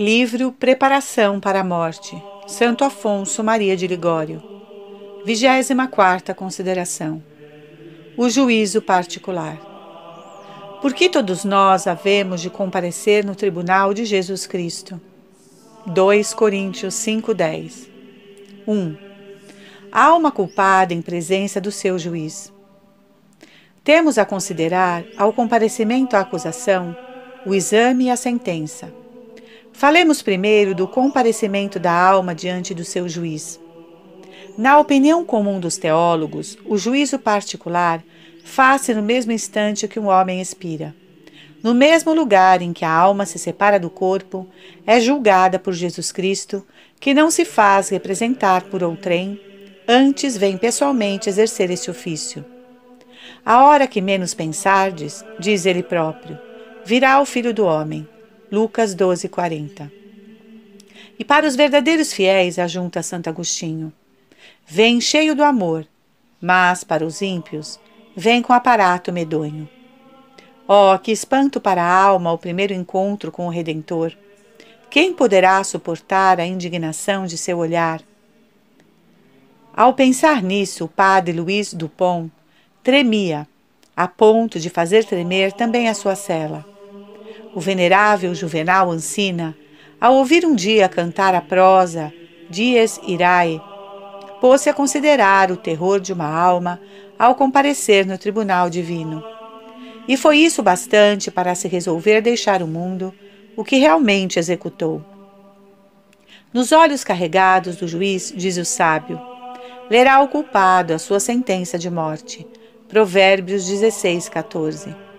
Livro Preparação para a Morte, Santo Afonso Maria de Ligório. 24 consideração. O juízo particular. Por que todos nós havemos de comparecer no tribunal de Jesus Cristo? 2 Coríntios 5:10. 1. A alma culpada em presença do seu juiz. Temos a considerar, ao comparecimento à acusação, o exame e a sentença. Falemos primeiro do comparecimento da alma diante do seu juiz. Na opinião comum dos teólogos, o juízo particular faz-se no mesmo instante que um homem expira. No mesmo lugar em que a alma se separa do corpo, é julgada por Jesus Cristo, que não se faz representar por outrem, antes vem pessoalmente exercer esse ofício. A hora que menos pensardes, diz ele próprio, virá o Filho do Homem. Lucas 12, 40. E para os verdadeiros fiéis, ajunta Santo Agostinho, vem cheio do amor, mas para os ímpios, vem com aparato medonho. Oh, que espanto para a alma o primeiro encontro com o Redentor! Quem poderá suportar a indignação de seu olhar? Ao pensar nisso, o padre Luiz Dupont tremia, a ponto de fazer tremer também a sua cela. O venerável Juvenal Ancina, ao ouvir um dia cantar a prosa Dies Irae, pôs-se a considerar o terror de uma alma ao comparecer no tribunal divino. E foi isso bastante para se resolver deixar o mundo, o que realmente executou. Nos olhos carregados do juiz, diz o sábio, lerá o culpado a sua sentença de morte Provérbios 16, 14.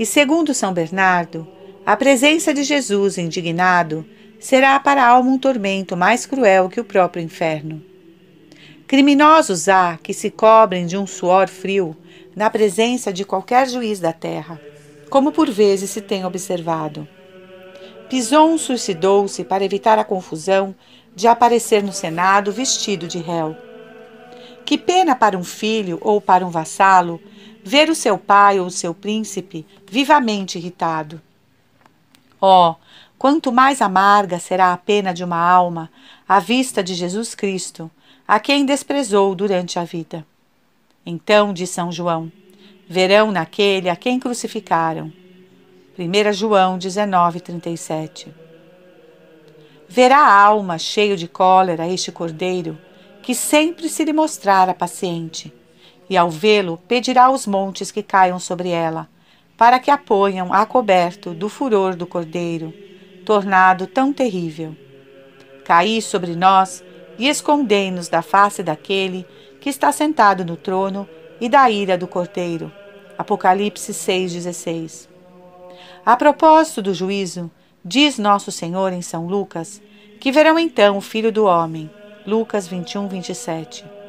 E segundo São Bernardo, a presença de Jesus indignado será para a alma um tormento mais cruel que o próprio inferno. Criminosos há que se cobrem de um suor frio na presença de qualquer juiz da terra, como por vezes se tem observado. Pison suicidou-se para evitar a confusão de aparecer no Senado vestido de réu. Que pena para um filho ou para um vassalo ver o seu pai ou o seu príncipe vivamente irritado. Oh, quanto mais amarga será a pena de uma alma à vista de Jesus Cristo, a quem desprezou durante a vida. Então, diz São João, verão naquele a quem crucificaram. 1 João 19:37. Verá a alma cheio de cólera este cordeiro que sempre se lhe mostrara paciente, e ao vê-lo pedirá aos montes que caiam sobre ela, para que a ponham a coberto do furor do cordeiro, tornado tão terrível. Caí sobre nós e escondei-nos da face daquele que está sentado no trono e da ira do cordeiro. Apocalipse 6,16. A propósito do juízo, diz Nosso Senhor em São Lucas, que verão então o Filho do Homem Lucas 21, 27.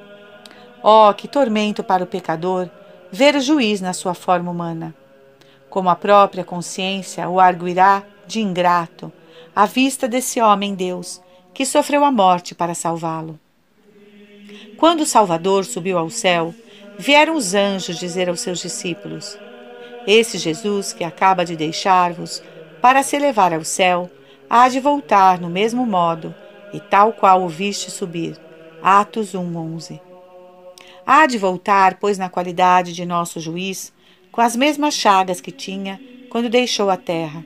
Oh, que tormento para o pecador ver o juiz na sua forma humana. Como a própria consciência o arguirá de ingrato à vista desse homem Deus que sofreu a morte para salvá-lo. Quando o Salvador subiu ao céu, vieram os anjos dizer aos seus discípulos: Esse Jesus que acaba de deixar-vos para se elevar ao céu, há de voltar no mesmo modo e tal qual o viste subir. Atos 1:11. Há de voltar, pois, na qualidade de nosso juiz, com as mesmas chagas que tinha quando deixou a terra.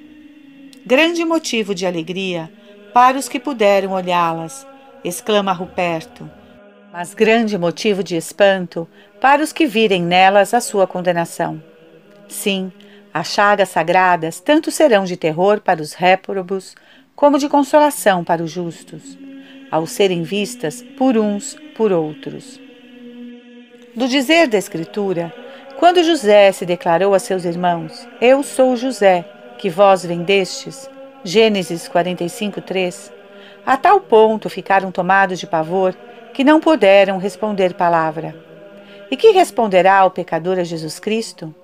Grande motivo de alegria para os que puderam olhá-las, exclama Ruperto, mas grande motivo de espanto para os que virem nelas a sua condenação. Sim, as chagas sagradas tanto serão de terror para os réprobos como de consolação para os justos, ao serem vistas por uns por outros. Do dizer da Escritura, quando José se declarou a seus irmãos: Eu sou José, que vós vendestes, Gênesis 45, 3, a tal ponto ficaram tomados de pavor que não puderam responder palavra. E que responderá o pecador a Jesus Cristo?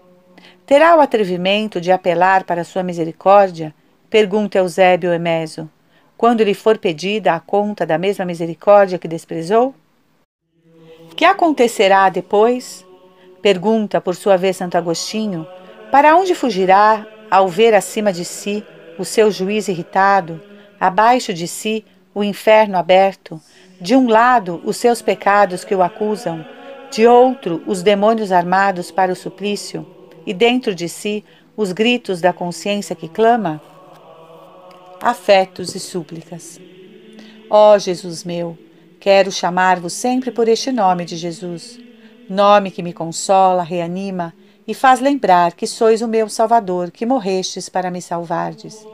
Terá o atrevimento de apelar para sua misericórdia Pergunta Eusébio Emeso, quando lhe for pedida a conta da mesma misericórdia que desprezou? Que acontecerá depois? Pergunta, por sua vez, Santo Agostinho, para onde fugirá ao ver acima de si o seu juiz irritado, Abaixo de si, o inferno aberto, de um lado, os seus pecados que o acusam, de outro, os demônios armados para o suplício, e dentro de si, os gritos da consciência que clama? Afetos e súplicas. Ó oh, Jesus meu, quero chamar-vos sempre por este nome de Jesus, nome que me consola, reanima e faz lembrar que sois o meu Salvador, que morrestes para me salvardes.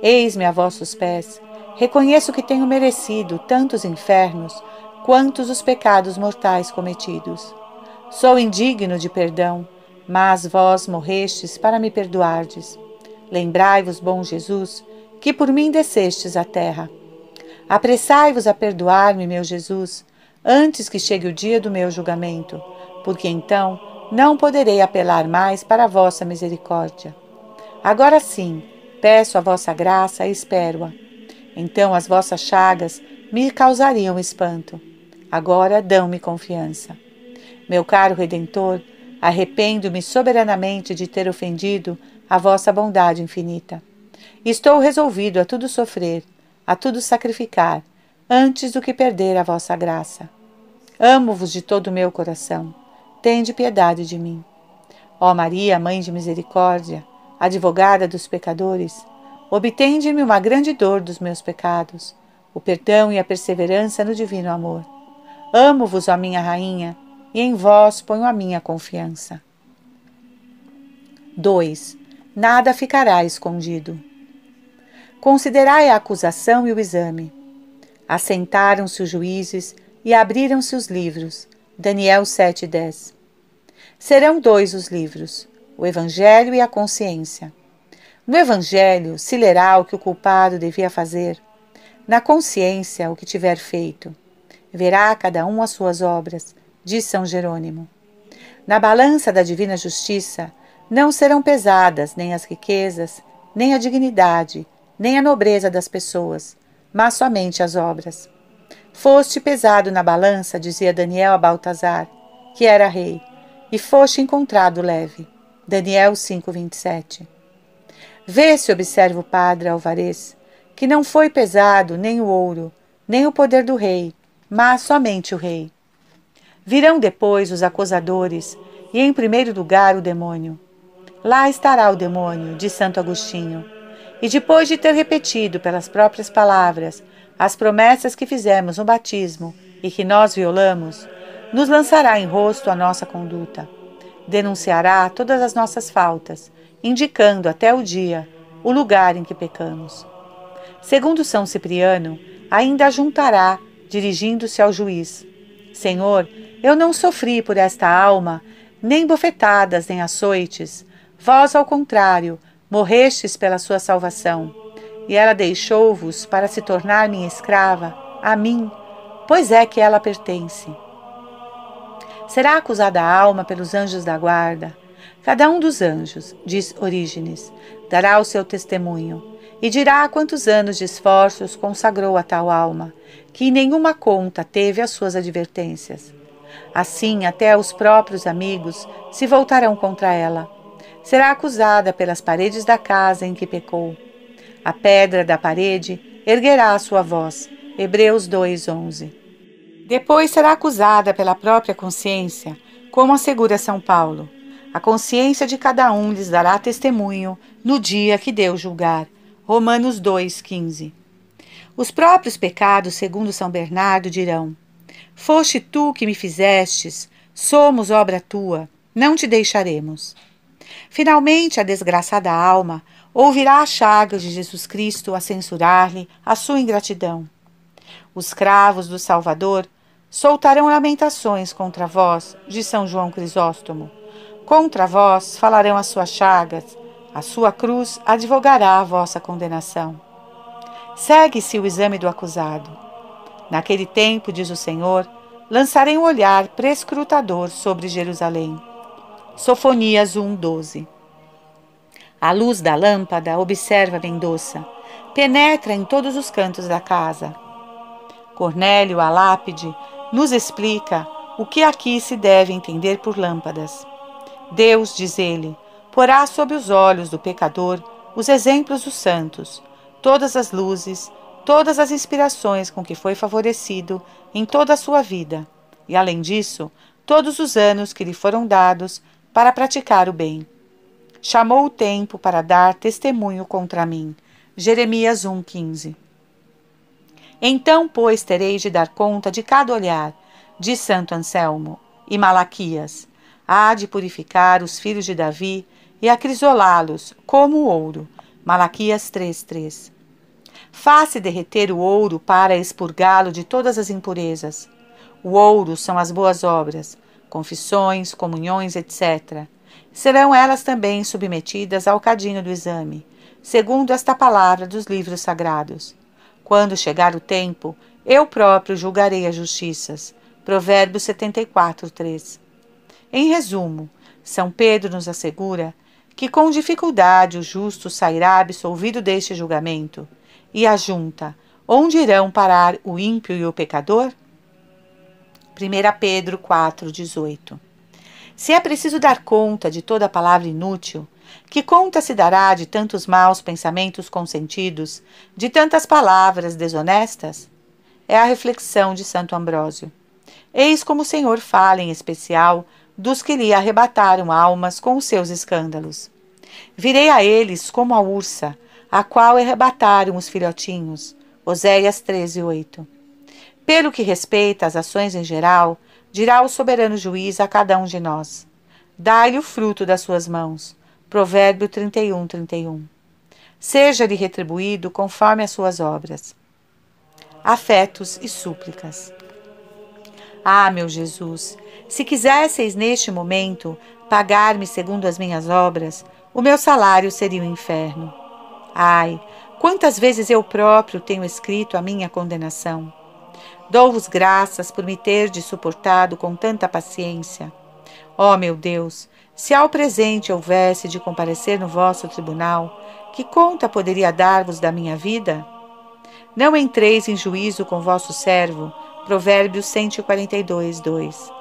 Eis-me a vossos pés. Reconheço que tenho merecido tantos infernos quantos os pecados mortais cometidos. Sou indigno de perdão, mas vós morrestes para me perdoardes. Lembrai-vos, bom Jesus, que por mim descestes à terra. Apressai-vos a perdoar-me, meu Jesus, antes que chegue o dia do meu julgamento, porque então não poderei apelar mais para a vossa misericórdia. Agora sim, peço a vossa graça e espero-a. Então as vossas chagas me causariam espanto. Agora dão-me confiança. Meu caro Redentor, arrependo-me soberanamente de ter ofendido a vossa bondade infinita. Estou resolvido a tudo sofrer, a tudo sacrificar, antes do que perder a vossa graça. Amo-vos de todo o meu coração tende piedade de mim. Ó Maria, Mãe de Misericórdia, advogada dos pecadores, obtende-me uma grande dor dos meus pecados, o perdão e a perseverança no divino amor. Amo-vos, ó minha Rainha, e em vós ponho a minha confiança. 2. Nada ficará escondido. Considerai a acusação e o exame. Assentaram-se os juízes e abriram-se os livros, Daniel 7,10. Serão dois os livros, o Evangelho e a consciência. No Evangelho se lerá o que o culpado devia fazer, na consciência o que tiver feito. Verá cada um as suas obras, diz São Jerônimo. Na balança da divina justiça não serão pesadas nem as riquezas, nem a dignidade, nem a nobreza das pessoas, mas somente as obras. Foste pesado na balança, dizia Daniel a Baltazar, que era rei, e foste encontrado leve. Daniel 5:27. Vê-se, observa o padre Alvarez, que não foi pesado nem o ouro, nem o poder do rei, mas somente o rei. Virão depois os acusadores, e em primeiro lugar o demônio. Lá estará o demônio, diz Santo Agostinho. E depois de ter repetido pelas próprias palavras as promessas que fizemos no batismo e que nós violamos, nos lançará em rosto a nossa conduta. Denunciará todas as nossas faltas, indicando até o dia o lugar em que pecamos. Segundo São Cipriano, ainda juntará, dirigindo-se ao juiz: Senhor, eu não sofri por esta alma, nem bofetadas, nem açoites. Vós, ao contrário, morrestes pela sua salvação e ela deixou-vos para se tornar minha escrava, a mim, pois é que ela pertence. Será acusada a alma pelos anjos da guarda. Cada um dos anjos, diz Orígenes, dará o seu testemunho e dirá quantos anos de esforços consagrou a tal alma, que em nenhuma conta teve as suas advertências. Assim, até os próprios amigos se voltarão contra ela. Será acusada pelas paredes da casa em que pecou a pedra da parede erguerá a sua voz. Hebreus 2:11. Depois será acusada pela própria consciência, como assegura São Paulo. A consciência de cada um lhes dará testemunho no dia que Deus julgar. Romanos 2:15. Os próprios pecados, segundo São Bernardo, dirão: Foste tu que me fizestes, somos obra tua, não te deixaremos. Finalmente, a desgraçada alma ouvirá as chagas de Jesus Cristo a censurar-lhe a sua ingratidão. Os cravos do Salvador soltarão lamentações contra vós, de São João Crisóstomo. Contra vós falarão as suas chagas, a sua cruz advogará a vossa condenação. Segue-se o exame do acusado. Naquele tempo, diz o Senhor, lançarei um olhar prescrutador sobre Jerusalém. Sofonias 1:12 a luz da lâmpada observa Mendonça. Penetra em todos os cantos da casa. Cornélio, a lápide, nos explica o que aqui se deve entender por lâmpadas. Deus, diz ele, porá sob os olhos do pecador os exemplos dos santos, todas as luzes todas as inspirações com que foi favorecido em toda a sua vida, e além disso, todos os anos que lhe foram dados para praticar o bem. Chamou o tempo para dar testemunho contra mim. Jeremias 1,15 Então, pois, tereis de dar conta de cada olhar, de Santo Anselmo e Malaquias. Há de purificar os filhos de Davi e acrisolá-los como ouro. Malaquias 3,3 Faça derreter o ouro para expurgá-lo de todas as impurezas. O ouro são as boas obras, confissões, comunhões, etc. Serão elas também submetidas ao cadinho do exame, segundo esta palavra dos livros sagrados. Quando chegar o tempo, eu próprio julgarei as justiças. Provérbios 74, 3. Em resumo, São Pedro nos assegura que com dificuldade o justo sairá absolvido deste julgamento e a junta: Onde irão parar o ímpio e o pecador? 1 Pedro 4,18 Se é preciso dar conta de toda palavra inútil, que conta se dará de tantos maus pensamentos consentidos, de tantas palavras desonestas? É a reflexão de Santo Ambrósio. Eis como o Senhor fala em especial dos que lhe arrebataram almas com os seus escândalos. Virei a eles como a ursa, a qual arrebataram os filhotinhos. Oséias 13, 8. Pelo que respeita às ações em geral, dirá o soberano juiz a cada um de nós: Dai-lhe o fruto das suas mãos. Provérbio 31, 31. Seja-lhe retribuído conforme as suas obras. Afetos e súplicas. Ah, meu Jesus, se quisesseis neste momento pagar-me segundo as minhas obras, o meu salário seria o inferno. Ai, quantas vezes eu próprio tenho escrito a minha condenação. Dou-vos graças por me terdes suportado com tanta paciência. Ó oh, meu Deus, se ao presente houvesse de comparecer no vosso tribunal, que conta poderia dar-vos da minha vida? Não entreis em juízo com vosso servo. Provérbios 142, 2.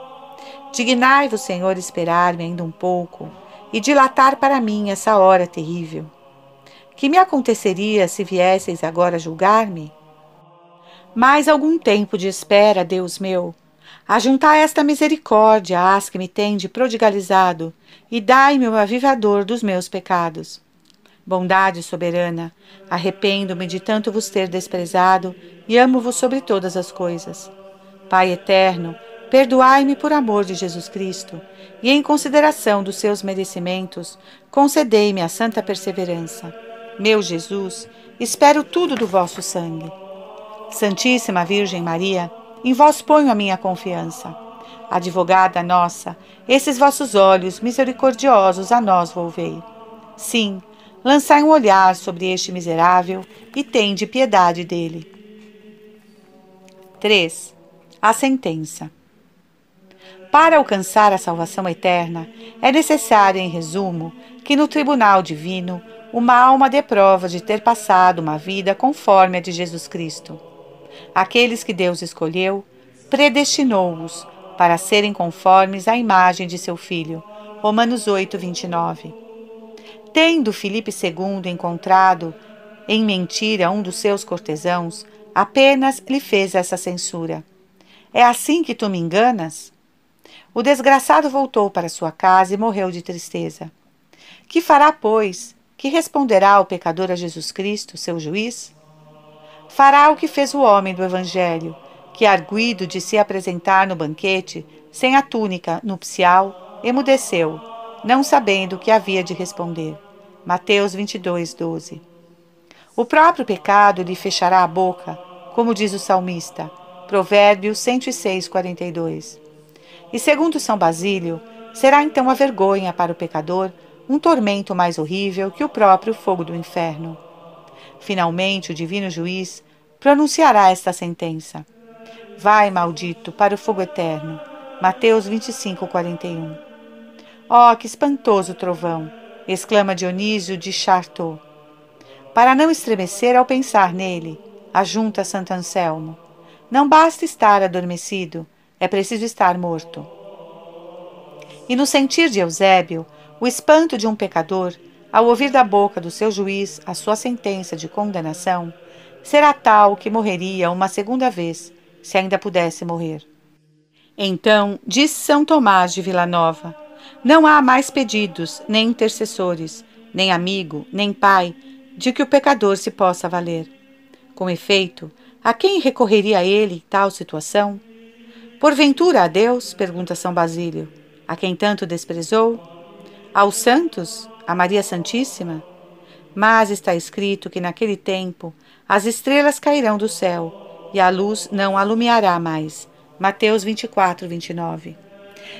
Dignai-vos, Senhor, esperar-me ainda um pouco e dilatar para mim essa hora terrível. Que me aconteceria se viesseis agora julgar-me? Mais algum tempo de espera, Deus meu. Ajuntai esta misericórdia às que me tende prodigalizado, e dai-me o avivador dos meus pecados. Bondade soberana, arrependo-me de tanto vos ter desprezado e amo-vos sobre todas as coisas. Pai eterno, perdoai-me por amor de Jesus Cristo, e em consideração dos seus merecimentos, concedei-me a santa perseverança meu Jesus, espero tudo do vosso sangue. Santíssima Virgem Maria, em vós ponho a minha confiança. Advogada nossa, esses vossos olhos misericordiosos a nós volvei. Sim, lançai um olhar sobre este miserável e tende piedade dele. 3. A sentença. Para alcançar a salvação eterna, é necessário, em resumo, que no tribunal divino uma alma dê prova de ter passado uma vida conforme a de Jesus Cristo. Aqueles que Deus escolheu, predestinou-os para serem conformes à imagem de seu Filho. Romanos 8, 29. Tendo Filipe II encontrado em mentira um dos seus cortesãos, apenas lhe fez essa censura. É assim que tu me enganas? O desgraçado voltou para sua casa e morreu de tristeza. Que fará, pois, que responderá ao pecador a Jesus Cristo, seu juiz? Fará o que fez o homem do Evangelho, que, arguido de se apresentar no banquete, sem a túnica nupcial, emudeceu, não sabendo o que havia de responder. Mateus 22, 12. O próprio pecado lhe fechará a boca, como diz o salmista, Provérbios 106, 42. E segundo São Basílio, será então a vergonha para o pecador um tormento mais horrível que o próprio fogo do inferno. Finalmente, o divino juiz pronunciará esta sentença: Vai, maldito, para o fogo eterno. Mateus 25, 41. Oh, que espantoso trovão! exclama Dionísio de Chartot. Para não estremecer ao pensar nele, ajunta Santo Anselmo. Não basta estar adormecido, é preciso estar morto. E no sentir de Eusébio, o espanto de um pecador, ao ouvir da boca do seu juiz a sua sentença de condenação, será tal que morreria uma segunda vez, se ainda pudesse morrer. Então disse São Tomás de Vilanova: Não há mais pedidos, nem intercessores, nem amigo, nem pai, de que o pecador se possa valer. Com efeito, a quem recorreria ele em tal situação? Porventura a Deus? pergunta São Basílio, a quem tanto desprezou? Aos santos? A Maria Santíssima? Mas está escrito que naquele tempo as estrelas cairão do céu e a luz não alumiará mais. Mateus 24, 29.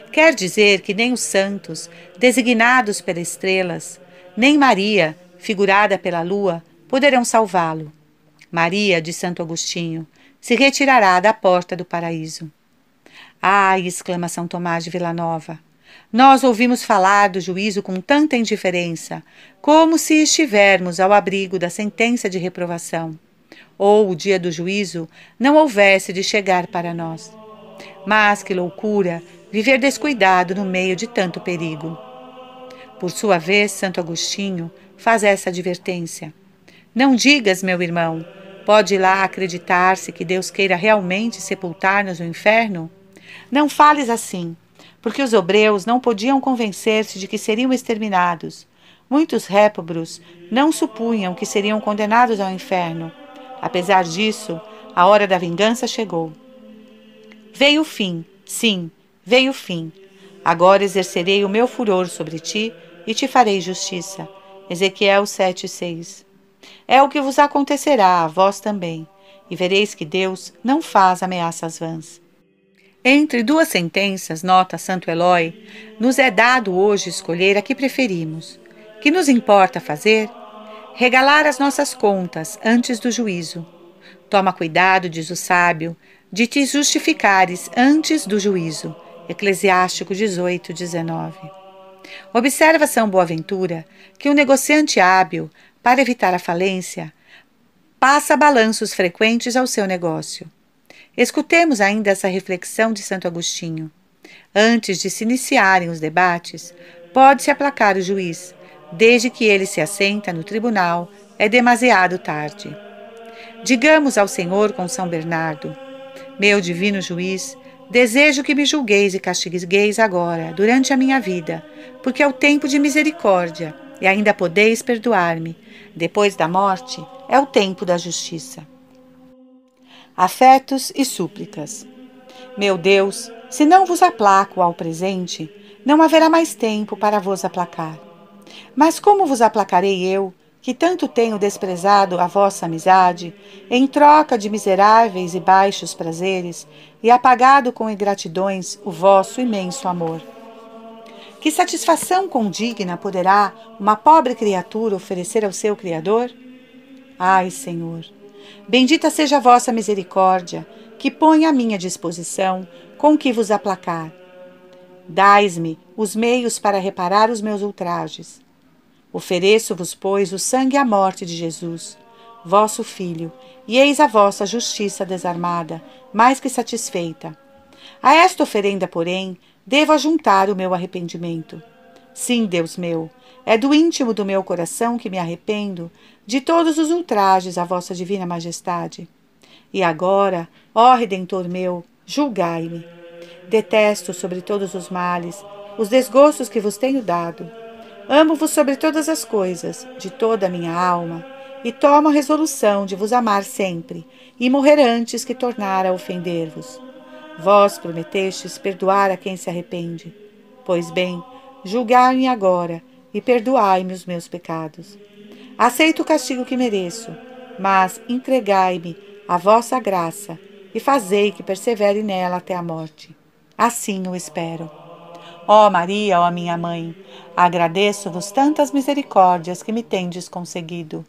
Quer dizer que nem os santos, designados pelas estrelas, nem Maria, figurada pela lua, poderão salvá-lo. Maria, de Santo Agostinho, se retirará da porta do paraíso. Ai, exclama São Tomás de Villanova, nós ouvimos falar do juízo com tanta indiferença, como se estivermos ao abrigo da sentença de reprovação, ou o dia do juízo não houvesse de chegar para nós. Mas que loucura viver descuidado no meio de tanto perigo. Por sua vez, Santo Agostinho faz essa advertência. Não digas, meu irmão, pode lá acreditar-se que Deus queira realmente sepultar-nos no inferno? Não fales assim, porque os obreus não podiam convencer-se de que seriam exterminados. Muitos réprobos não supunham que seriam condenados ao inferno. Apesar disso, a hora da vingança chegou. Veio o fim, sim, veio o fim. Agora exercerei o meu furor sobre ti e te farei justiça. Ezequiel 7,6 É o que vos acontecerá a vós também, e vereis que Deus não faz ameaças vãs. Entre duas sentenças, nota Santo Eloy, nos é dado hoje escolher a que preferimos. Que nos importa fazer? Regalar as nossas contas antes do juízo. Toma cuidado, diz o sábio, de te justificares antes do juízo. Eclesiástico 18, 19. Observa São Boaventura que o um negociante hábil, para evitar a falência, passa balanços frequentes ao seu negócio. Escutemos ainda essa reflexão de Santo Agostinho. Antes de se iniciarem os debates, pode-se aplacar o juiz, desde que ele se assenta no tribunal, é demasiado tarde. Digamos ao Senhor com São Bernardo: Meu divino juiz, desejo que me julgueis e castigueis agora, durante a minha vida, porque é o tempo de misericórdia e ainda podeis perdoar-me. Depois da morte, é o tempo da justiça afetos e súplicas. Meu Deus, se não vos aplaco ao presente, não haverá mais tempo para vos aplacar. Mas como vos aplacarei eu, que tanto tenho desprezado a vossa amizade, em troca de miseráveis e baixos prazeres, e apagado com ingratidões o vosso imenso amor? Que satisfação condigna poderá uma pobre criatura oferecer ao seu Criador? Ai, Senhor, Bendita seja a vossa misericórdia, que põe à minha disposição com que vos aplacar. Dais-me os meios para reparar os meus ultrajes. Ofereço-vos, pois, o sangue e a morte de Jesus, vosso Filho, e eis a vossa justiça desarmada, mais que satisfeita. A esta oferenda, porém, devo ajuntar o meu arrependimento. Sim, Deus meu, é do íntimo do meu coração que me arrependo de todos os ultrajes à vossa divina majestade. E agora, ó Redentor meu, julgai-me. Detesto sobre todos os males os desgostos que vos tenho dado. Amo-vos sobre todas as coisas, de toda a minha alma, e tomo a resolução de vos amar sempre e morrer antes que tornar a ofender-vos. Vós prometestes perdoar a quem se arrepende. Pois bem, julgai-me agora e perdoai-me os meus pecados. Aceito o castigo que mereço, mas entregai-me a vossa graça e fazei que persevere nela até a morte. Assim o espero. Ó Maria, ó minha mãe, agradeço-vos tantas misericórdias que me tendes conseguido.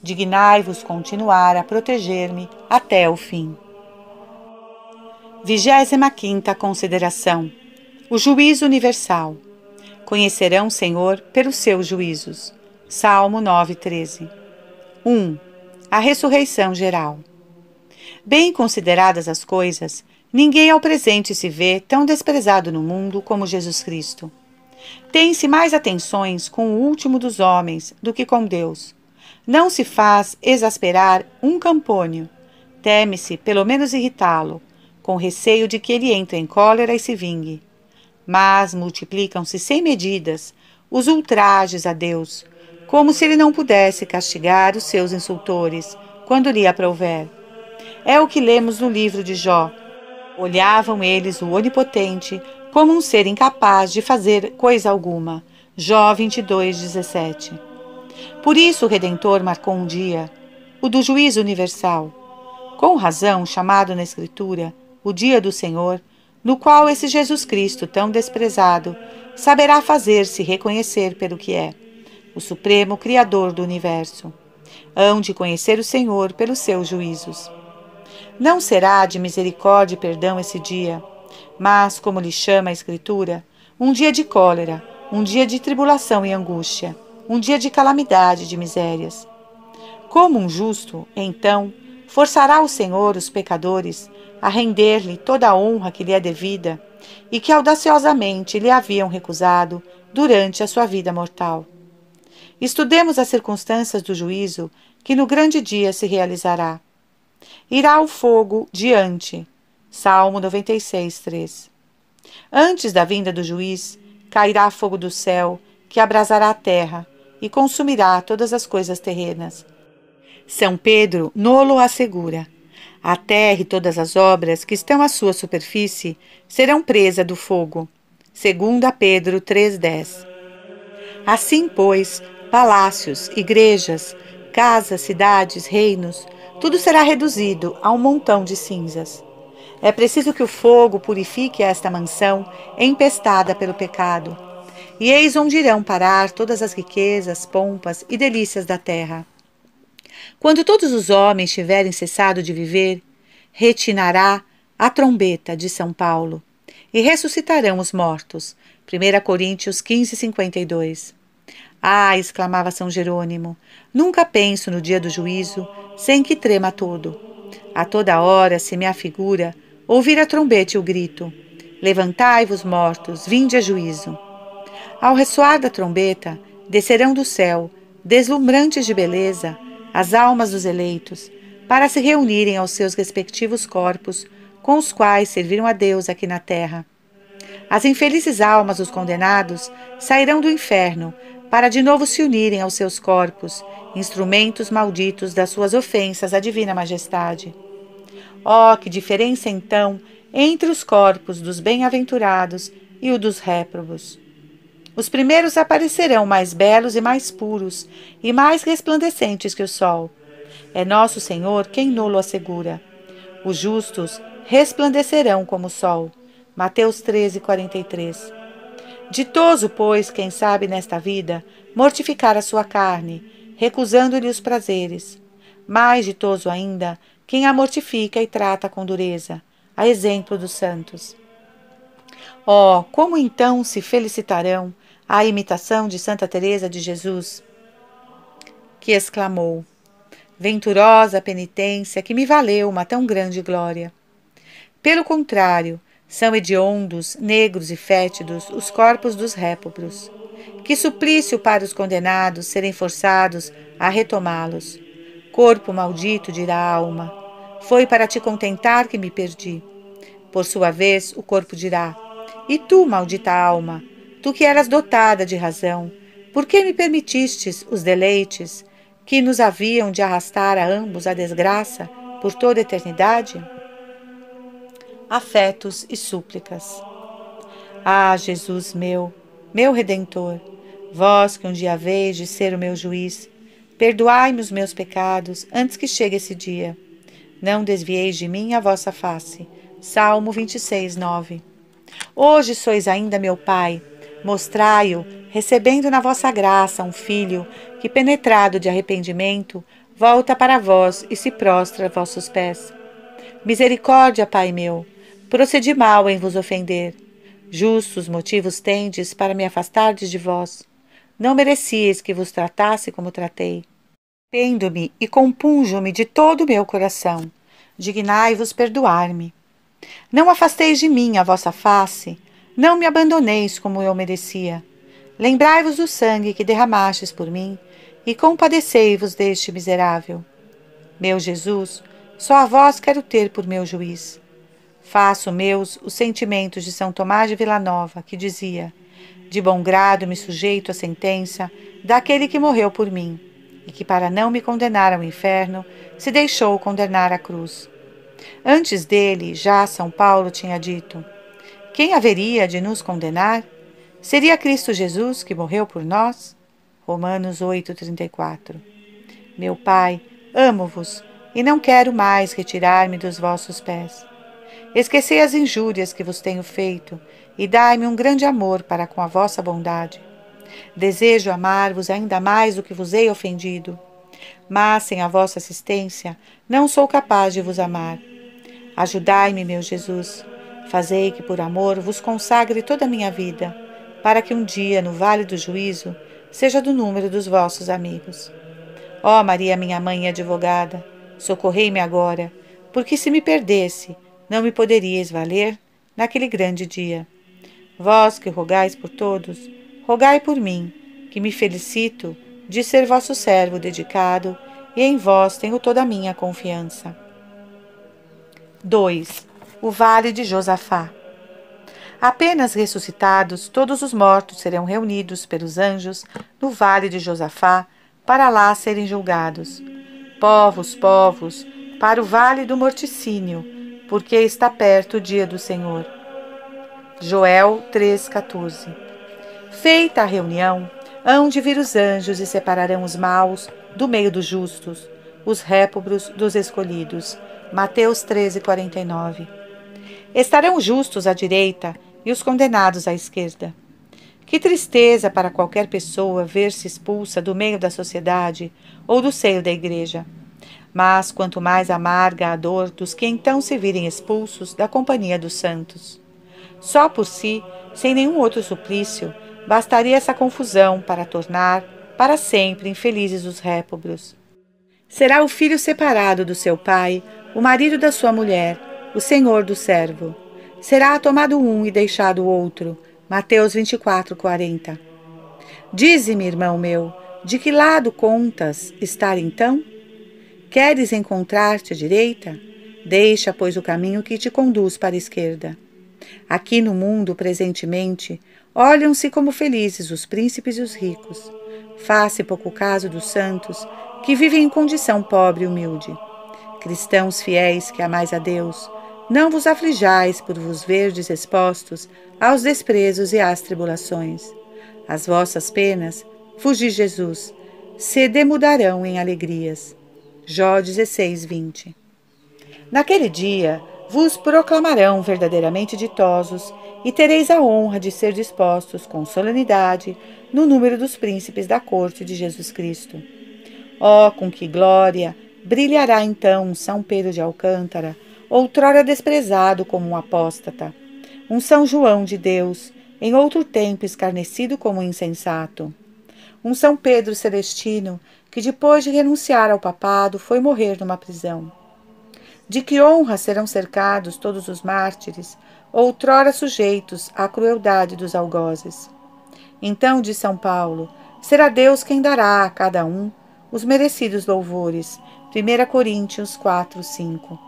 Dignai-vos continuar a proteger-me até o fim. 25 consideração: O juízo universal. Conhecerão, Senhor, pelos seus juízos. Salmo 9:13. 1. A ressurreição geral. Bem consideradas as coisas, ninguém ao presente se vê tão desprezado no mundo como Jesus Cristo. Tem-se mais atenções com o último dos homens do que com Deus. Não se faz exasperar um campônio. Teme-se, pelo menos, irritá-lo, com receio de que ele entre em cólera e se vingue. Mas multiplicam-se sem medidas os ultrajes a Deus, como se ele não pudesse castigar os seus insultores quando lhe aprouver. É o que lemos no livro de Jó. Olhavam eles o Onipotente como um ser incapaz de fazer coisa alguma. Jó 22, 17. Por isso o Redentor marcou um dia, o do juízo universal, com razão chamado na Escritura o dia do Senhor, no qual esse Jesus Cristo tão desprezado saberá fazer-se reconhecer pelo que é, o supremo Criador do universo. Hão de conhecer o Senhor pelos seus juízos. Não será de misericórdia e perdão esse dia, mas, como lhe chama a Escritura, um dia de cólera, um dia de tribulação e angústia, um dia de calamidade e de misérias. Como um justo, então, forçará o Senhor os pecadores a render-lhe toda a honra que lhe é devida e que audaciosamente lhe haviam recusado durante a sua vida mortal. Estudemos as circunstâncias do juízo que no grande dia se realizará. Irá o fogo diante. Salmo 96, 3. Antes da vinda do juiz, cairá fogo do céu, que abrasará a terra e consumirá todas as coisas terrenas. São Pedro nolo assegura. A terra e todas as obras que estão à sua superfície serão presa do fogo. Segundo Pedro 3:10. Assim, pois, palácios, igrejas, casas, cidades, reinos, tudo será reduzido a um montão de cinzas. É preciso que o fogo purifique esta mansão empestada pelo pecado. E eis onde irão parar todas as riquezas, pompas e delícias da terra. Quando todos os homens tiverem cessado de viver, retinará a trombeta de São Paulo e ressuscitarão os mortos. 1 Coríntios 15, 52. Ah, exclamava São Jerônimo, nunca penso no dia do juízo sem que trema todo. A toda hora se me afigura ouvir a trombeta e o grito: Levantai-vos, mortos, vinde a juízo. Ao ressoar da trombeta, descerão do céu, deslumbrantes de beleza, as almas dos eleitos, para se reunirem aos seus respectivos corpos, com os quais serviram a Deus aqui na terra. As infelizes almas dos condenados sairão do inferno para de novo se unirem aos seus corpos, instrumentos malditos das suas ofensas à divina majestade. Oh, que diferença então entre os corpos dos bem-aventurados e o dos réprobos! Os primeiros aparecerão mais belos e mais puros, e mais resplandecentes que o sol. É nosso Senhor quem nulo assegura. Os justos resplandecerão como o sol. Mateus 13, 43. Ditoso, pois, quem sabe nesta vida mortificar a sua carne, recusando-lhe os prazeres. Mais ditoso ainda, quem a mortifica e trata com dureza, a exemplo dos santos. Oh, como então se felicitarão a imitação de Santa Teresa de Jesus, que exclamou: Venturosa penitência que me valeu uma tão grande glória. Pelo contrário, são hediondos, negros e fétidos os corpos dos réprobos. Que suplício para os condenados serem forçados a retomá-los. Corpo maldito, dirá a alma, foi para te contentar que me perdi. Por sua vez, o corpo dirá: E tu, maldita alma, Tu que eras dotada de razão, por que me permitistes os deleites que nos haviam de arrastar a ambos a desgraça por toda a eternidade? Afetos e súplicas. Ah, Jesus meu, meu Redentor, vós que um dia haveis de ser o meu juiz, perdoai-me os meus pecados antes que chegue esse dia. Não desvieis de mim a vossa face. Salmo 26, 9. Hoje sois ainda meu Pai, Mostrai-o, recebendo na vossa graça um filho que, penetrado de arrependimento, volta para vós e se prostra a vossos pés. Misericórdia, Pai meu, procedi mal em vos ofender. Justos motivos tendes para me afastardes de vós. Não merecias que vos tratasse como tratei. Pendo-me e compunjo-me de todo o meu coração. Dignai-vos perdoar-me. Não afasteis de mim a vossa face, não me abandoneis como eu merecia. Lembrai-vos do sangue que derramastes por mim e compadecei-vos deste miserável. Meu Jesus, só a vós quero ter por meu juiz. Faço meus os sentimentos de São Tomás de Villanova, que dizia: De bom grado me sujeito à sentença daquele que morreu por mim, e que, para não me condenar ao inferno, se deixou condenar à cruz. Antes dele, já São Paulo tinha dito: Quem haveria de nos condenar? Seria Cristo Jesus que morreu por nós? Romanos 8:34. Meu Pai, amo-vos e não quero mais retirar-me dos vossos pés. Esquecei as injúrias que vos tenho feito e dai-me um grande amor para com a vossa bondade. Desejo amar-vos ainda mais do que vos hei ofendido, mas sem a vossa assistência não sou capaz de vos amar. Ajudai-me, meu Jesus. Fazei que por amor vos consagre toda a minha vida, para que um dia, no vale do juízo, seja do número dos vossos amigos. Ó Maria, minha mãe e advogada, socorrei-me agora, porque se me perdesse, não me poderíeis valer naquele grande dia. Vós que rogais por todos, rogai por mim, que me felicito de ser vosso servo dedicado e em vós tenho toda a minha confiança. 2. O Vale de Josafá. Apenas ressuscitados, todos os mortos serão reunidos pelos anjos no Vale de Josafá para lá serem julgados. Povos, povos, para o Vale do Morticínio porque está perto o dia do Senhor. Joel 3,14 Feita a reunião, hão de vir os anjos e separarão os maus do meio dos justos, os réprobos dos escolhidos. Mateus 13,49 Estarão justos à direita e os condenados à esquerda. Que tristeza para qualquer pessoa ver-se expulsa do meio da sociedade ou do seio da igreja. Mas quanto mais amarga a dor dos que então se virem expulsos da companhia dos santos. Só por si, sem nenhum outro suplício, bastaria essa confusão para tornar para sempre infelizes os réprobos. Será o filho separado do seu pai, o marido da sua mulher, o senhor do servo. Será tomado um e deixado o outro. Mateus 24, 40. Dize-me, irmão meu, de que lado contas estar então? Queres encontrar-te à direita? Deixa, pois, o caminho que te conduz para a esquerda. Aqui no mundo, presentemente, olham-se como felizes os príncipes e os ricos. Faça pouco caso dos santos, que vivem em condição pobre e humilde. Cristãos fiéis que amais a Deus, não vos aflijais por vos verdes expostos aos desprezos e às tribulações. As vossas penas, fugi Jesus, se demudarão em alegrias. Jó 16, 20. Naquele dia vos proclamarão verdadeiramente ditosos, e tereis a honra de ser dispostos com solenidade no número dos príncipes da corte de Jesus Cristo. Oh, com que glória brilhará então São Pedro de Alcântara, outrora desprezado como um apóstata, um São João de Deus, em outro tempo escarnecido como insensato, um São Pedro Celestino, que depois de renunciar ao papado foi morrer numa prisão. De que honra serão cercados todos os mártires, outrora sujeitos à crueldade dos algozes. Então, diz São Paulo, será Deus quem dará a cada um os merecidos louvores. 1 Coríntios 4, 5.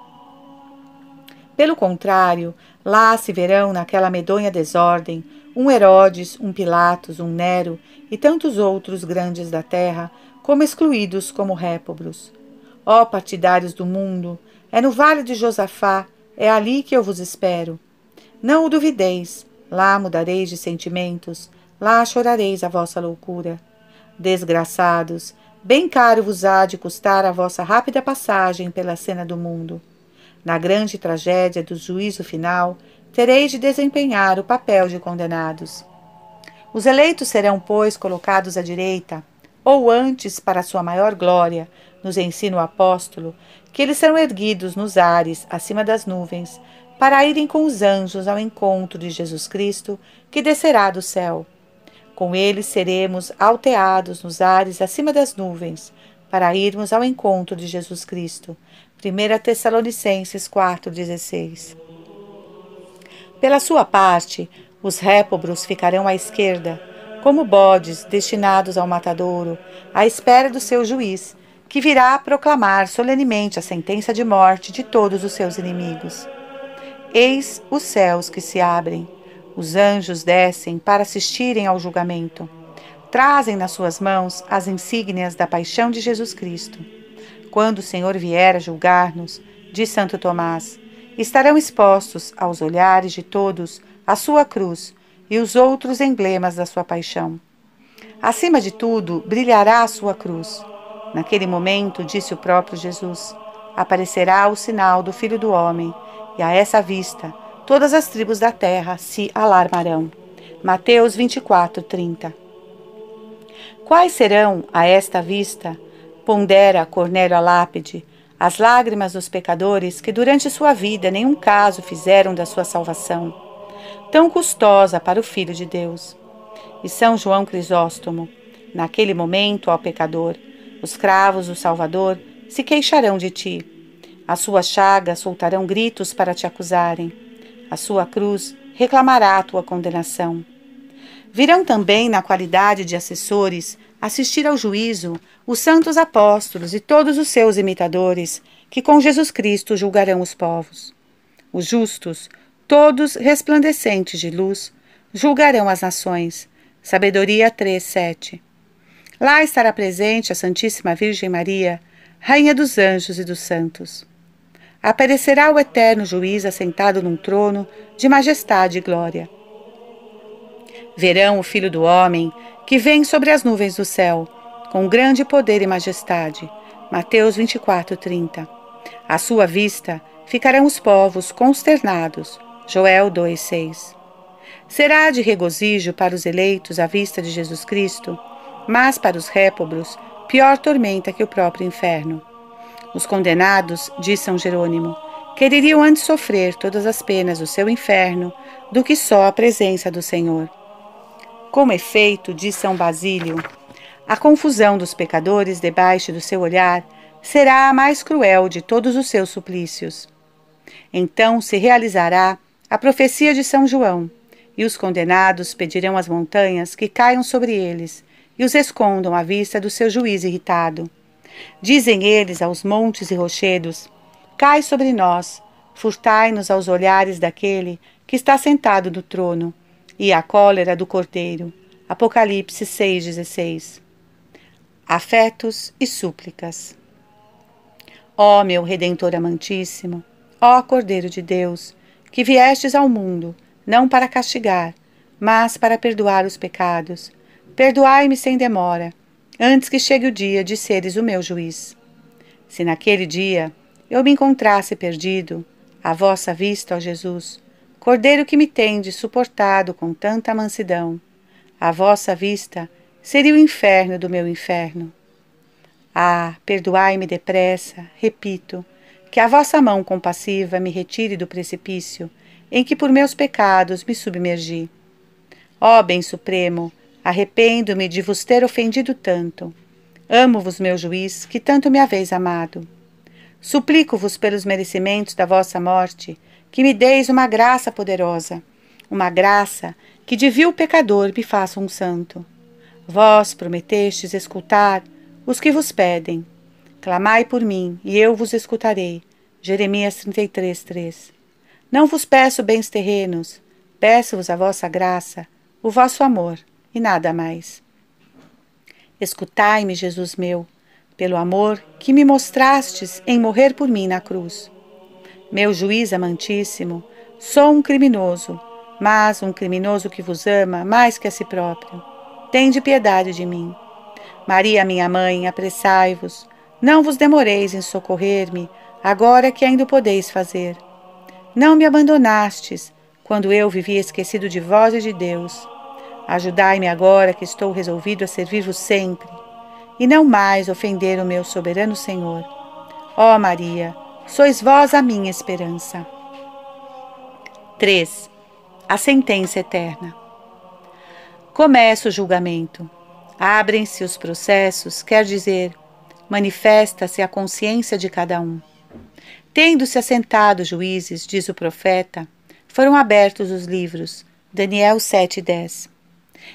Pelo contrário, lá se verão naquela medonha desordem um Herodes, um Pilatos, um Nero e tantos outros grandes da terra como excluídos como réprobos. Ó partidários do mundo, é no vale de Josafá, é ali que eu vos espero. Não o duvideis, lá mudareis de sentimentos, lá chorareis a vossa loucura. Desgraçados, bem caro vos há de custar a vossa rápida passagem pela cena do mundo. Na grande tragédia do juízo final, tereis de desempenhar o papel de condenados. Os eleitos serão, pois, colocados à direita, ou antes, para sua maior glória, nos ensina o apóstolo, que eles serão erguidos nos ares, acima das nuvens, para irem com os anjos ao encontro de Jesus Cristo, que descerá do céu. Com eles seremos alteados nos ares acima das nuvens, para irmos ao encontro de Jesus Cristo. 1 Tessalonicenses 4,16 Pela sua parte, os réprobos ficarão à esquerda, como bodes destinados ao matadouro, à espera do seu juiz, que virá proclamar solenemente a sentença de morte de todos os seus inimigos. Eis os céus que se abrem, os anjos descem para assistirem ao julgamento. Trazem nas suas mãos as insígnias da paixão de Jesus Cristo. Quando o Senhor vier a julgar-nos, diz Santo Tomás, estarão expostos aos olhares de todos a sua cruz e os outros emblemas da sua paixão. Acima de tudo, brilhará a sua cruz. Naquele momento, disse o próprio Jesus, aparecerá o sinal do Filho do Homem, e a essa vista todas as tribos da terra se alarmarão. Mateus 24, 30. Quais serão, a esta vista, pondera Cornélio a lápide, as lágrimas dos pecadores que durante sua vida nenhum caso fizeram da sua salvação, tão custosa para o Filho de Deus. E São João Crisóstomo, naquele momento, ó pecador, os cravos do Salvador se queixarão de ti. As suas chagas soltarão gritos para te acusarem. A sua cruz reclamará a tua condenação. Virão também, na qualidade de assessores, assistir ao juízo os santos apóstolos e todos os seus imitadores, que com Jesus Cristo julgarão os povos. Os justos, todos resplandecentes de luz, julgarão as nações. Sabedoria 3, 7. Lá estará presente a Santíssima Virgem Maria, Rainha dos anjos e dos santos. Aparecerá o eterno juiz assentado num trono de majestade e glória. Verão o Filho do Homem que vem sobre as nuvens do céu, com grande poder e majestade. Mateus 24, 30. À sua vista ficarão os povos consternados. Joel 2, 6. Será de regozijo para os eleitos a vista de Jesus Cristo, mas para os répobros, pior tormenta que o próprio inferno. Os condenados, diz São Jerônimo, quereriam antes sofrer todas as penas do seu inferno do que só a presença do Senhor. Como efeito, diz São Basílio, a confusão dos pecadores debaixo do seu olhar será a mais cruel de todos os seus suplícios. Então se realizará a profecia de São João, e os condenados pedirão às montanhas que caiam sobre eles e os escondam à vista do seu juiz irritado. Dizem eles aos montes e rochedos: Cai sobre nós, furtai-nos aos olhares daquele que está sentado no trono e a cólera do cordeiro. Apocalipse 6,16. Afetos e súplicas. Ó meu Redentor amantíssimo, ó Cordeiro de Deus, que viestes ao mundo, não para castigar, mas para perdoar os pecados, perdoai-me sem demora, antes que chegue o dia de seres o meu juiz. Se naquele dia eu me encontrasse perdido, à vossa vista, ó Jesus, Cordeiro que me tendes suportado com tanta mansidão, à vossa vista seria o inferno do meu inferno. Ah, perdoai-me depressa, repito, que a vossa mão compassiva me retire do precipício em que por meus pecados me submergi. Ó Bem Supremo, arrependo-me de vos ter ofendido tanto. Amo-vos, meu juiz, que tanto me haveis amado. Suplico-vos pelos merecimentos da vossa morte, que me deis uma graça poderosa, uma graça que de vil pecador me faça um santo. Vós prometestes escutar os que vos pedem. Clamai por mim, e eu vos escutarei. Jeremias 33, 3. Não vos peço bens terrenos, peço-vos a vossa graça, o vosso amor, e nada mais. Escutai-me, Jesus meu, pelo amor que me mostrastes em morrer por mim na cruz. Meu juiz amantíssimo, sou um criminoso, mas um criminoso que vos ama mais que a si próprio. Tende piedade de mim. Maria, minha mãe, apressai-vos. Não vos demoreis em socorrer-me, agora que ainda o podeis fazer. Não me abandonastes, quando eu vivia esquecido de vós e de Deus. Ajudai-me agora que estou resolvido a servir-vos sempre, e não mais ofender o meu soberano Senhor. Ó Maria, sois vós a minha esperança. 3. A sentença eterna. Começa o julgamento. Abrem-se os processos, quer dizer, manifesta-se a consciência de cada um. Tendo-se assentado juízes, diz o profeta, foram abertos os livros. Daniel 7:10.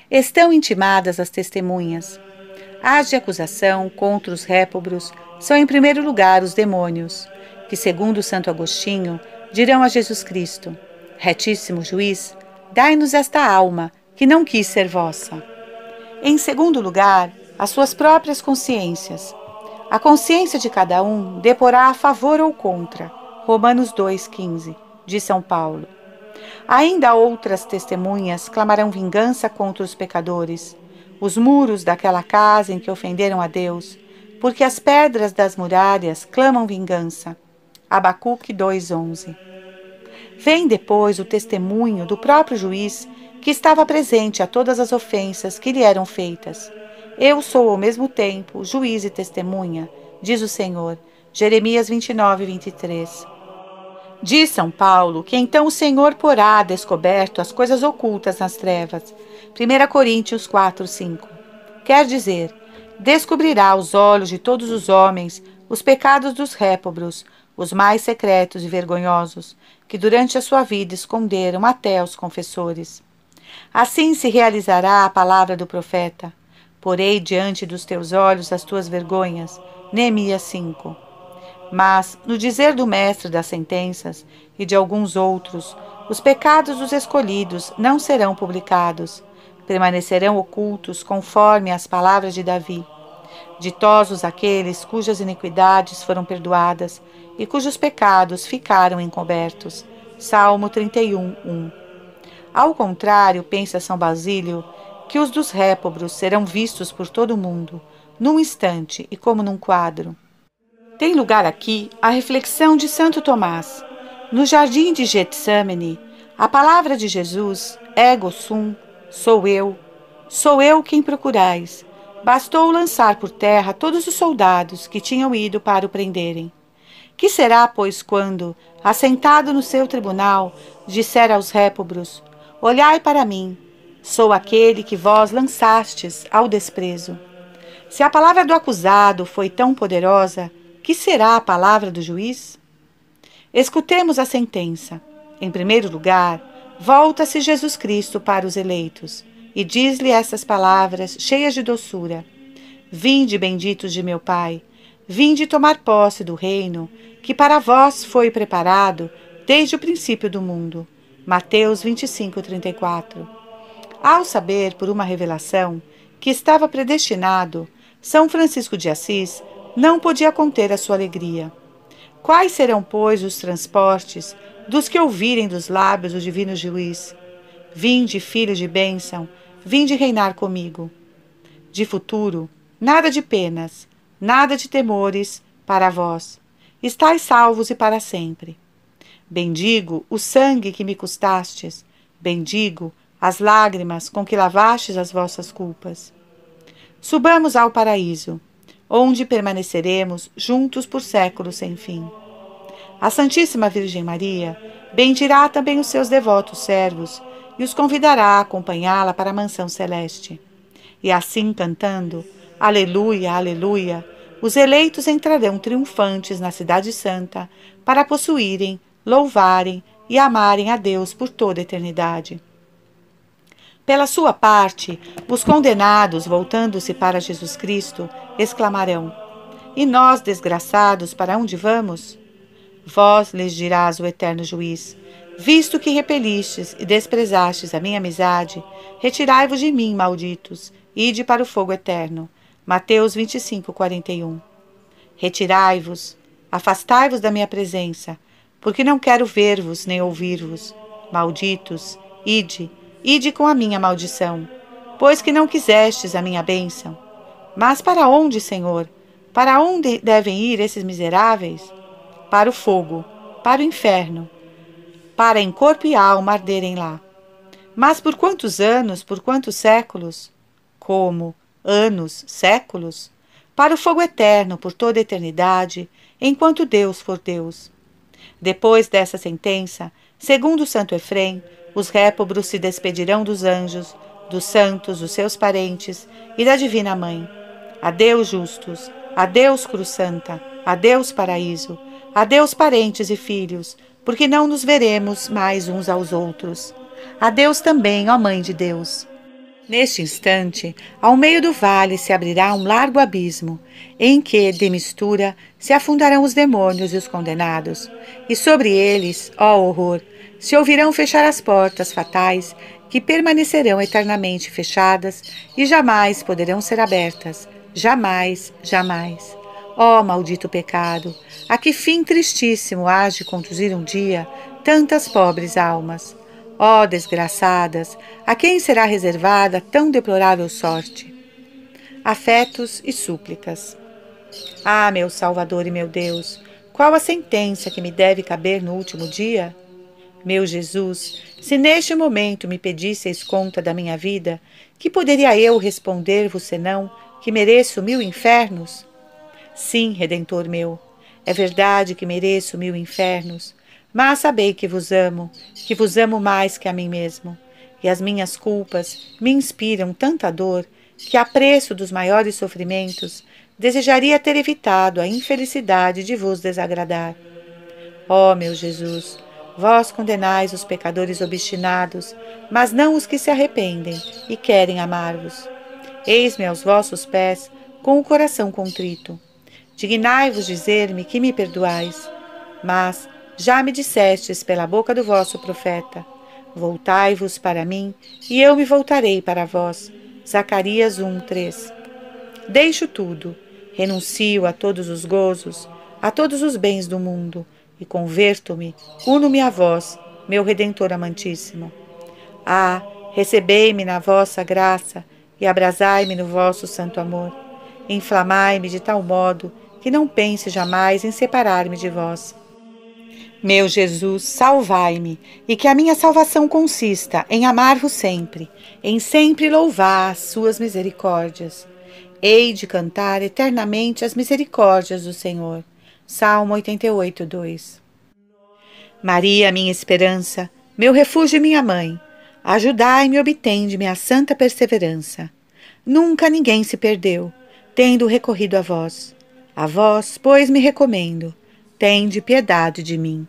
Estão intimadas as testemunhas. As de acusação contra os répobros são, em primeiro lugar, os demônios, que, segundo Santo Agostinho, dirão a Jesus Cristo: Retíssimo juiz, dai-nos esta alma, que não quis ser vossa. Em segundo lugar, as suas próprias consciências. A consciência de cada um deporá a favor ou contra. Romanos 2,15, de São Paulo. Ainda outras testemunhas clamarão vingança contra os pecadores, os muros daquela casa em que ofenderam a Deus, porque as pedras das muralhas clamam vingança. Abacuque 2:11. Vem depois o testemunho do próprio juiz que estava presente a todas as ofensas que lhe eram feitas. Eu sou ao mesmo tempo juiz e testemunha, diz o Senhor. Jeremias 29, 23. Diz São Paulo que então o Senhor porá descoberto as coisas ocultas nas trevas. 1 Coríntios 4, 5. Quer dizer, descobrirá aos olhos de todos os homens os pecados dos répobros, os mais secretos e vergonhosos, que durante a sua vida esconderam até os confessores. Assim se realizará a palavra do profeta. Porei diante dos teus olhos as tuas vergonhas. Neemias 5. Mas, no dizer do mestre das sentenças e de alguns outros, os pecados dos escolhidos não serão publicados, permanecerão ocultos conforme as palavras de Davi. Ditosos aqueles cujas iniquidades foram perdoadas e cujos pecados ficaram encobertos. Salmo 31, 1. Ao contrário, pensa São Basílio, que os dos répobros serão vistos por todo o mundo, num instante e como num quadro. Tem lugar aqui a reflexão de Santo Tomás. No jardim de Getsemane, a palavra de Jesus, ego sum, sou eu, sou eu quem procurais. Bastou lançar por terra todos os soldados que tinham ido para o prenderem. Que será, pois, quando, assentado no seu tribunal, disser aos répobros: Olhai para mim, sou aquele que vós lançastes ao desprezo. Se a palavra do acusado foi tão poderosa, que será a palavra do juiz? Escutemos a sentença. Em primeiro lugar, volta-se Jesus Cristo para os eleitos e diz-lhe essas palavras cheias de doçura: Vinde, benditos de meu Pai, vinde tomar posse do reino que para vós foi preparado desde o princípio do mundo. Mateus 25, 34. Ao saber, por uma revelação, que estava predestinado, São Francisco de Assis não podia conter a sua alegria. Quais serão, pois, os transportes dos que ouvirem dos lábios o divino juiz? Vinde, filho de bênção, vinde reinar comigo. De futuro, nada de penas, nada de temores para vós. Estais salvos e para sempre. Bendigo o sangue que me custastes, bendigo as lágrimas com que lavastes as vossas culpas. Subamos ao paraíso onde permaneceremos juntos por séculos sem fim. A Santíssima Virgem Maria bendirá também os seus devotos servos e os convidará a acompanhá-la para a mansão celeste. E assim, cantando, Aleluia, Aleluia, os eleitos entrarão triunfantes na Cidade Santa para possuírem, louvarem e amarem a Deus por toda a eternidade. Pela sua parte, os condenados, voltando-se para Jesus Cristo, exclamarão: E nós, desgraçados, para onde vamos? Vós lhes dirás o eterno juiz: Visto que repelistes e desprezastes a minha amizade, retirai-vos de mim, malditos, ide para o fogo eterno. Mateus 25, 41. Retirai-vos, afastai-vos da minha presença, porque não quero ver-vos nem ouvir-vos. Malditos, ide Ide com a minha maldição, pois que não quisestes a minha bênção. Mas para onde, Senhor? Para onde devem ir esses miseráveis? Para o fogo, para o inferno, para em corpo e alma arderem lá. Mas por quantos anos, por quantos séculos? Como? Anos, séculos? Para o fogo eterno, por toda a eternidade, enquanto Deus for Deus. Depois dessa sentença, segundo Santo Efrem, os répobros se despedirão dos anjos, dos santos, dos seus parentes e da Divina Mãe. Adeus, justos. Adeus, Cruz Santa. Adeus, paraíso. Adeus, parentes e filhos, porque não nos veremos mais uns aos outros. Adeus também, ó Mãe de Deus. Neste instante, ao meio do vale se abrirá um largo abismo, em que, de mistura, se afundarão os demônios e os condenados, e sobre eles, ó horror, se ouvirão fechar as portas fatais que permanecerão eternamente fechadas e jamais poderão ser abertas. Jamais, jamais. Ó maldito pecado, a que fim tristíssimo hás de conduzir um dia tantas pobres almas. Ó desgraçadas, a quem será reservada tão deplorável sorte? Afetos e súplicas. Ah, meu Salvador e meu Deus, qual a sentença que me deve caber no último dia? Meu Jesus, se neste momento me pedisseis conta da minha vida, que poderia eu responder-vos senão que mereço mil infernos? Sim, Redentor meu, é verdade que mereço mil infernos, mas sabei que vos amo, que vos amo mais que a mim mesmo, e as minhas culpas me inspiram tanta dor que, a preço dos maiores sofrimentos, desejaria ter evitado a infelicidade de vos desagradar. Ó oh, meu Jesus, vós condenais os pecadores obstinados, mas não os que se arrependem e querem amar-vos. Eis-me aos vossos pés com o coração contrito. Dignai-vos dizer-me que me perdoais. Mas, já me dissestes pela boca do vosso profeta: Voltai-vos para mim, e eu me voltarei para vós. Zacarias 1, 3. Deixo tudo, renuncio a todos os gozos, a todos os bens do mundo, e converto-me, uno-me a vós, meu Redentor amantíssimo. Ah, recebei-me na vossa graça e abrasai-me no vosso santo amor. Inflamai-me de tal modo que não pense jamais em separar-me de vós. Meu Jesus, salvai-me, e que a minha salvação consista em amar-vos sempre, em sempre louvar as suas misericórdias. Hei de cantar eternamente as misericórdias do Senhor. Salmo 88, 2. Maria, minha esperança, meu refúgio e minha mãe, ajudai-me e obtende-me a santa perseverança. Nunca ninguém se perdeu, tendo recorrido a vós. A vós, pois, me recomendo, tende piedade de mim.